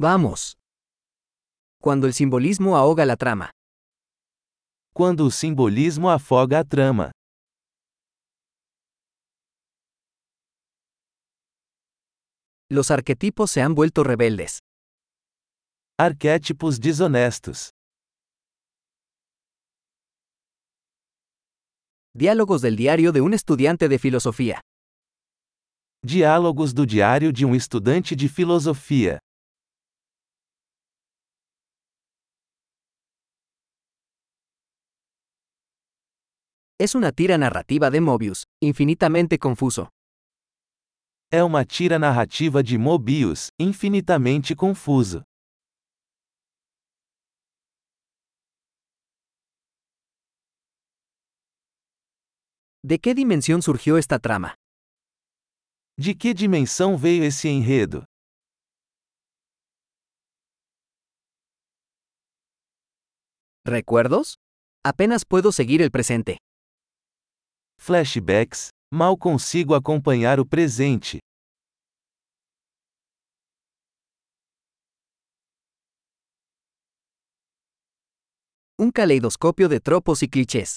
Vamos. Cuando el simbolismo ahoga la trama. Quando o simbolismo afoga a trama. Los arquetipos se han vuelto rebeldes. Arquétipos desonestos. Diálogos del diario de un estudiante de filosofía. Diálogos do diário de um estudante de filosofia. Es una tira narrativa de Mobius, infinitamente confuso. É uma tira narrativa de Mobius, infinitamente confuso. ¿De qué dimensión surgió esta trama? De que dimensão veio esse enredo? ¿Recuerdos? Apenas puedo seguir el presente. Flashbacks? Mal consigo acompanhar o presente. Un caleidoscopio de tropos y clichés.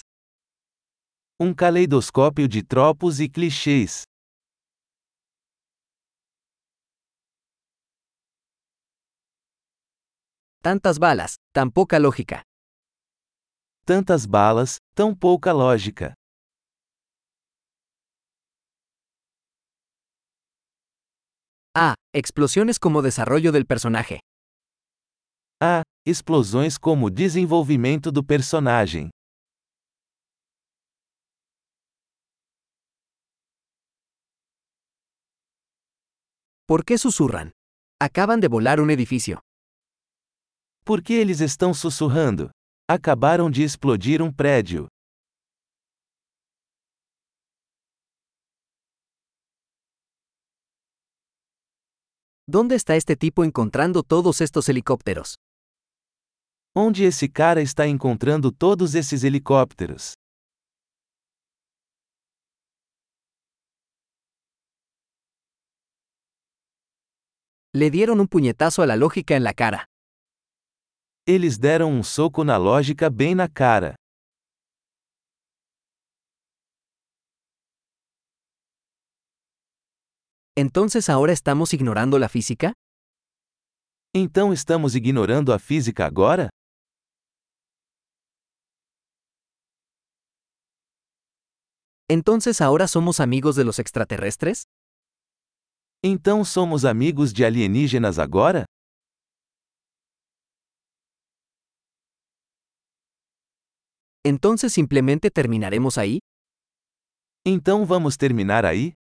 Um caleidoscópio de tropos e clichês. Tantas balas, tan poca lógica. Tantas balas, tão pouca lógica. Ah, explosiones como desarrollo del personaje. Ah, explosões como desenvolvimento do personagem. ¿Por qué susurran? Acaban de volar un edificio. Por que eles estão sussurrando? Acabaram de explodir um prédio. ¿Dónde está este tipo encontrando todos estos helicópteros? Onde esse cara está encontrando todos esses helicópteros? Le dieron un puñetazo a la lógica en la cara. Eles deram um soco na lógica bem na cara. ¿Entonces ahora estamos ignorando la física? Então estamos ignorando a física agora? ¿Entonces ahora somos amigos de los extraterrestres? Então somos amigos de alienígenas agora? ¿Entonces simplemente terminaremos ahí? Então vamos terminar aí?